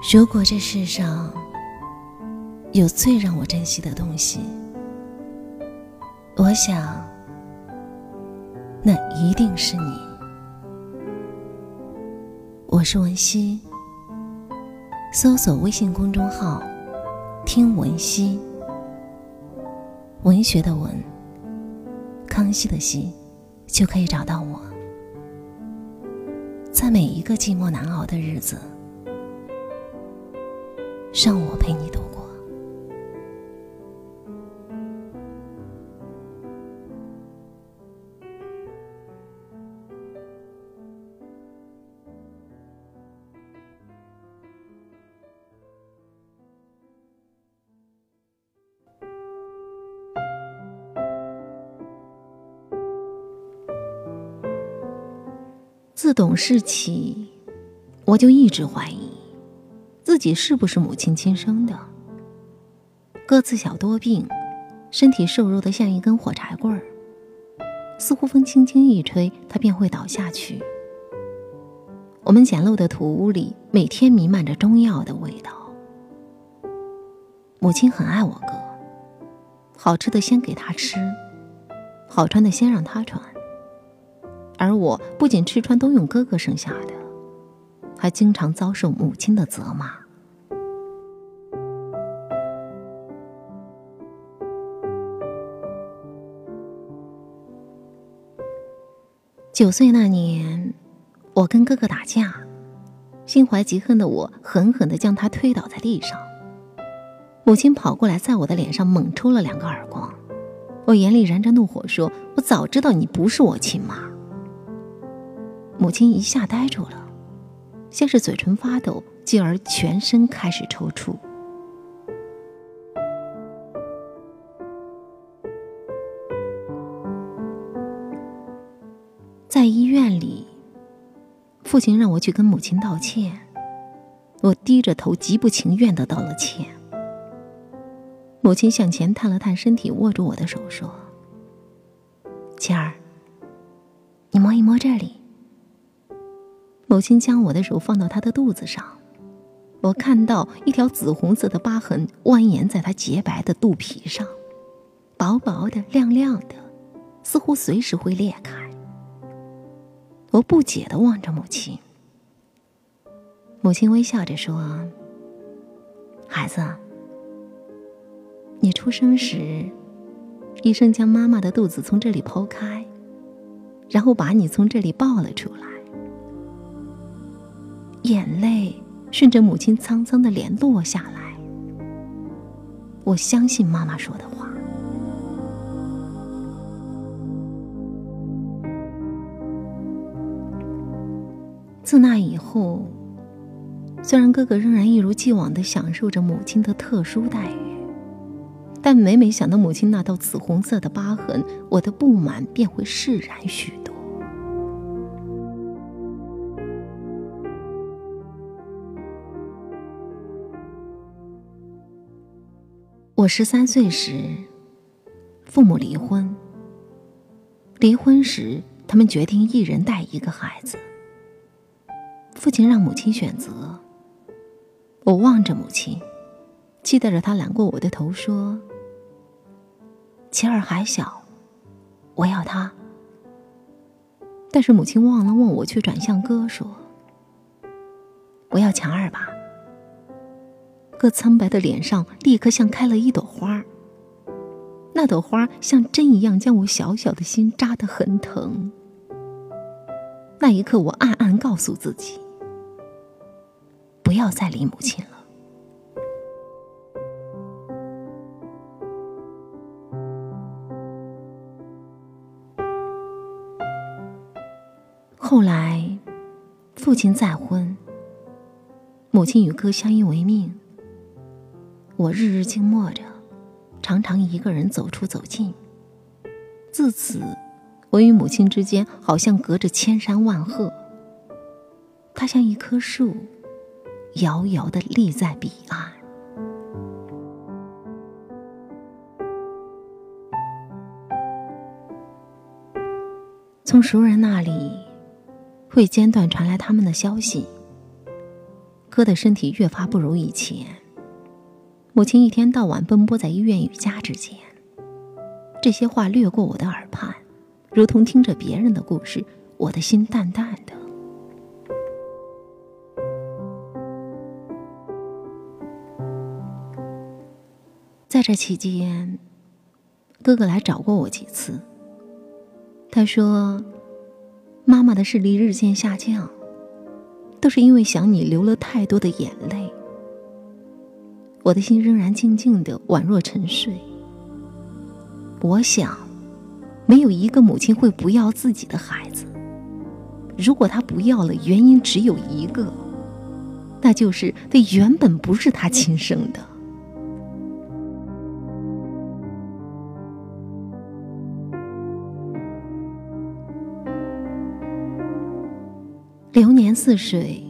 如果这世上有最让我珍惜的东西，我想，那一定是你。我是文熙，搜索微信公众号“听文熙”，文学的文，康熙的熙，就可以找到我。在每一个寂寞难熬的日子。让我陪你度过。自懂事起，我就一直怀疑。自己是不是母亲亲生的？个子小多病，身体瘦弱的像一根火柴棍儿，似乎风轻轻一吹，他便会倒下去。我们简陋的土屋里每天弥漫着中药的味道。母亲很爱我哥，好吃的先给他吃，好穿的先让他穿，而我不仅吃穿都用哥哥剩下的。还经常遭受母亲的责骂。九岁那年，我跟哥哥打架，心怀嫉恨的我狠狠的将他推倒在地上。母亲跑过来，在我的脸上猛抽了两个耳光。我眼里燃着怒火，说：“我早知道你不是我亲妈。”母亲一下呆住了。先是嘴唇发抖，继而全身开始抽搐。在医院里，父亲让我去跟母亲道歉，我低着头，极不情愿的道了歉。母亲向前探了探身体，握住我的手说：“晴儿，你摸一摸这里。”母亲将我的手放到她的肚子上，我看到一条紫红色的疤痕蜿蜒在她洁白的肚皮上，薄薄的、亮亮的，似乎随时会裂开。我不解的望着母亲，母亲微笑着说：“孩子，你出生时，医生将妈妈的肚子从这里剖开，然后把你从这里抱了出来。”眼泪顺着母亲苍苍的脸落下来。我相信妈妈说的话。自那以后，虽然哥哥仍然一如既往的享受着母亲的特殊待遇，但每每想到母亲那道紫红色的疤痕，我的不满便会释然许多。我十三岁时，父母离婚。离婚时，他们决定一人带一个孩子。父亲让母亲选择。我望着母亲，期待着她揽过我的头说：“琪儿还小，我要他。”但是母亲望了望我，却转向哥说：“我要强二吧。”哥苍白的脸上立刻像开了一朵花，那朵花像针一样将我小小的心扎得很疼。那一刻，我暗暗告诉自己，不要再理母亲了。后来，父亲再婚，母亲与哥相依为命。我日日静默着，常常一个人走出走进。自此，我与母亲之间好像隔着千山万壑。她像一棵树，遥遥的立在彼岸。从熟人那里，会间断传来他们的消息。哥的身体越发不如以前，母亲一天到晚奔波在医院与家之间。这些话掠过我的耳畔，如同听着别人的故事，我的心淡淡的。在这期间，哥哥来找过我几次。他说：“妈妈的视力日渐下降，都是因为想你流了太多的眼泪。”我的心仍然静静的，宛若沉睡。我想，没有一个母亲会不要自己的孩子。如果她不要了，原因只有一个，那就是这原本不是她亲生的。流年似水，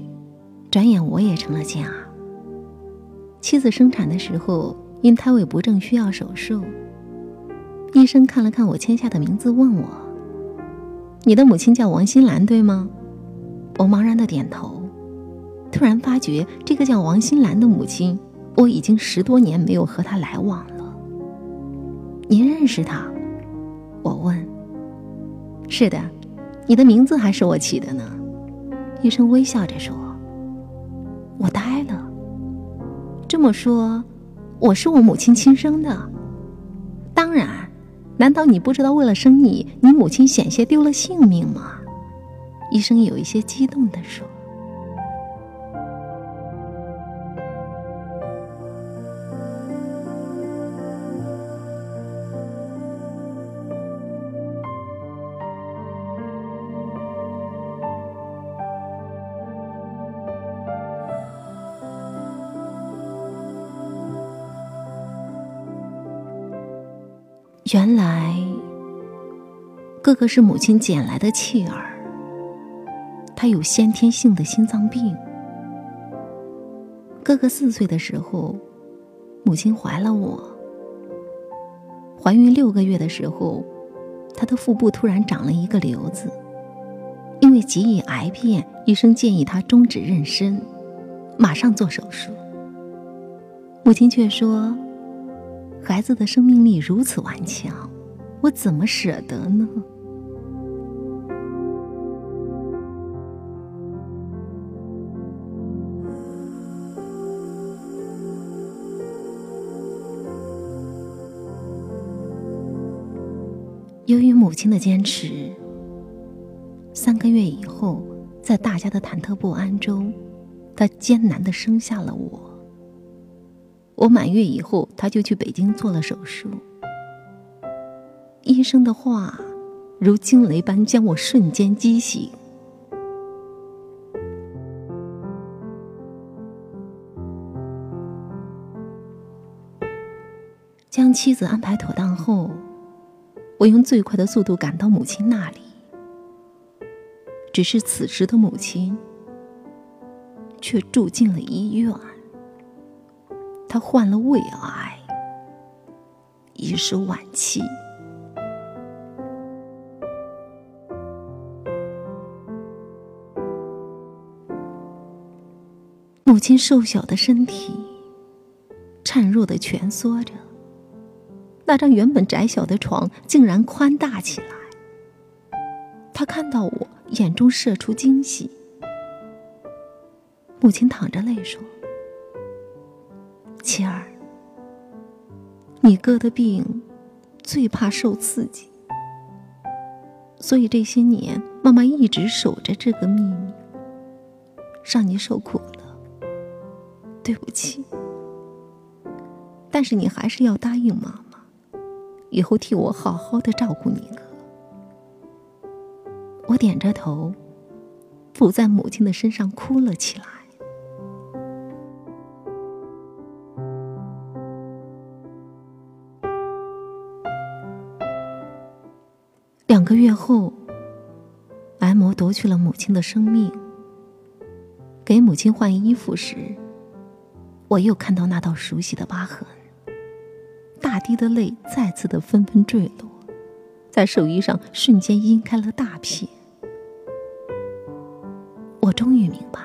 转眼我也成了家。妻子生产的时候，因胎位不正需要手术。医生看了看我签下的名字，问我：“你的母亲叫王新兰，对吗？”我茫然的点头，突然发觉这个叫王新兰的母亲，我已经十多年没有和她来往了。您认识她？我问。是的，你的名字还是我起的呢。医生微笑着说。我呆了。这么说，我是我母亲亲生的？当然。难道你不知道，为了生你，你母亲险些丢了性命吗？医生有一些激动地说。原来，哥哥是母亲捡来的弃儿。他有先天性的心脏病。哥哥四岁的时候，母亲怀了我。怀孕六个月的时候，他的腹部突然长了一个瘤子，因为极易癌变，医生建议他终止妊娠，马上做手术。母亲却说。孩子的生命力如此顽强，我怎么舍得呢？由于母亲的坚持，三个月以后，在大家的忐忑不安中，她艰难的生下了我。我满月以后，他就去北京做了手术。医生的话如惊雷般将我瞬间激醒，将妻子安排妥当后，我用最快的速度赶到母亲那里。只是此时的母亲却住进了医院。他患了胃癌，已是晚期。母亲瘦小的身体孱弱的蜷缩着，那张原本窄小的床竟然宽大起来。他看到我，眼中射出惊喜。母亲淌着泪说。妻儿，你哥的病最怕受刺激，所以这些年妈妈一直守着这个秘密，让你受苦了。对不起，但是你还是要答应妈妈，以后替我好好的照顾你哥。我点着头，伏在母亲的身上哭了起来。个月后，癌魔夺去了母亲的生命。给母亲换衣服时，我又看到那道熟悉的疤痕。大滴的泪再次的纷纷坠落，在手衣上瞬间阴开了大片。我终于明白，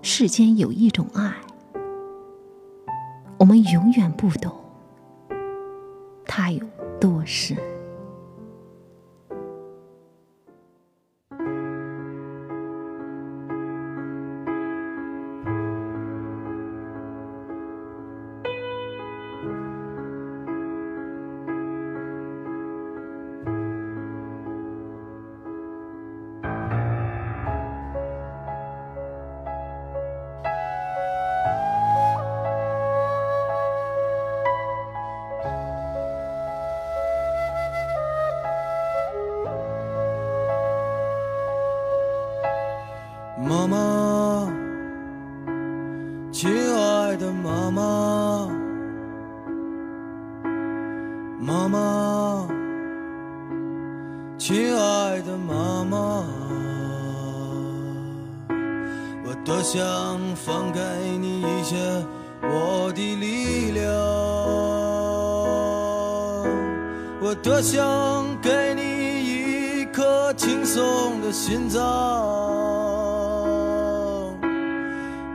世间有一种爱，我们永远不懂它有多深。亲爱的妈妈，我多想放给你一些我的力量，我多想给你一颗轻松的心脏。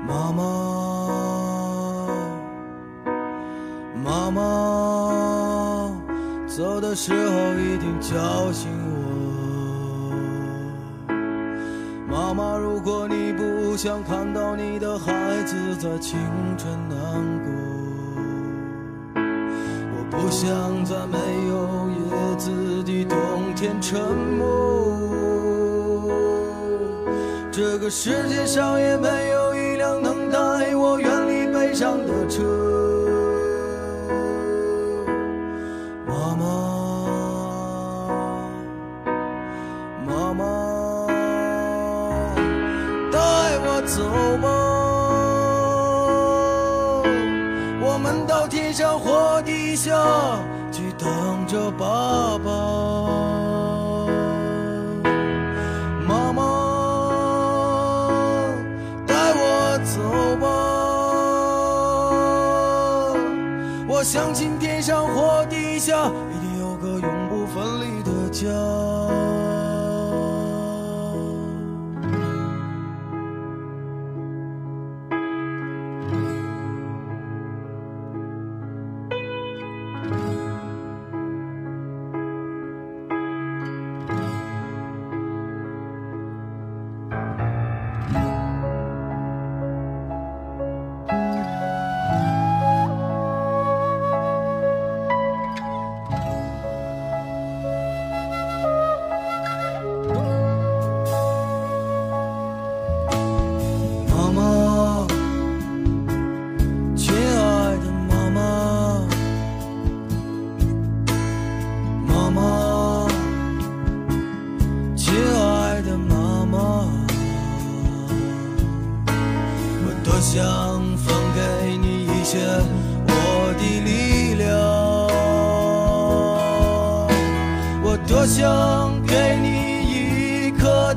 妈妈，妈妈，走的时候一定叫醒我。妈妈，如果你不想看到你的孩子在清晨难过，我不想在没有叶子的冬天沉默。这个世界上也没有一辆。能带我远离悲伤的车，妈妈，妈妈，走吧，我们到天上或地下去等着爸爸。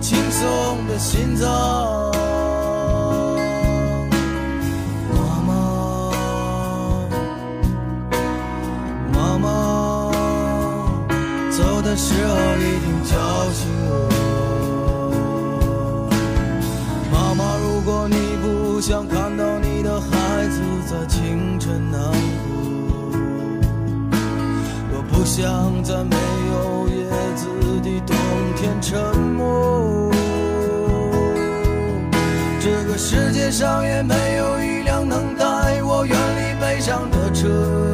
轻松的心脏，妈妈，妈妈，走的时候一定叫醒我。妈妈，如果你不想看到你的孩子在清晨难过，我不想在没有叶子的冬天沉默世上也没有一辆能带我远离悲伤的车。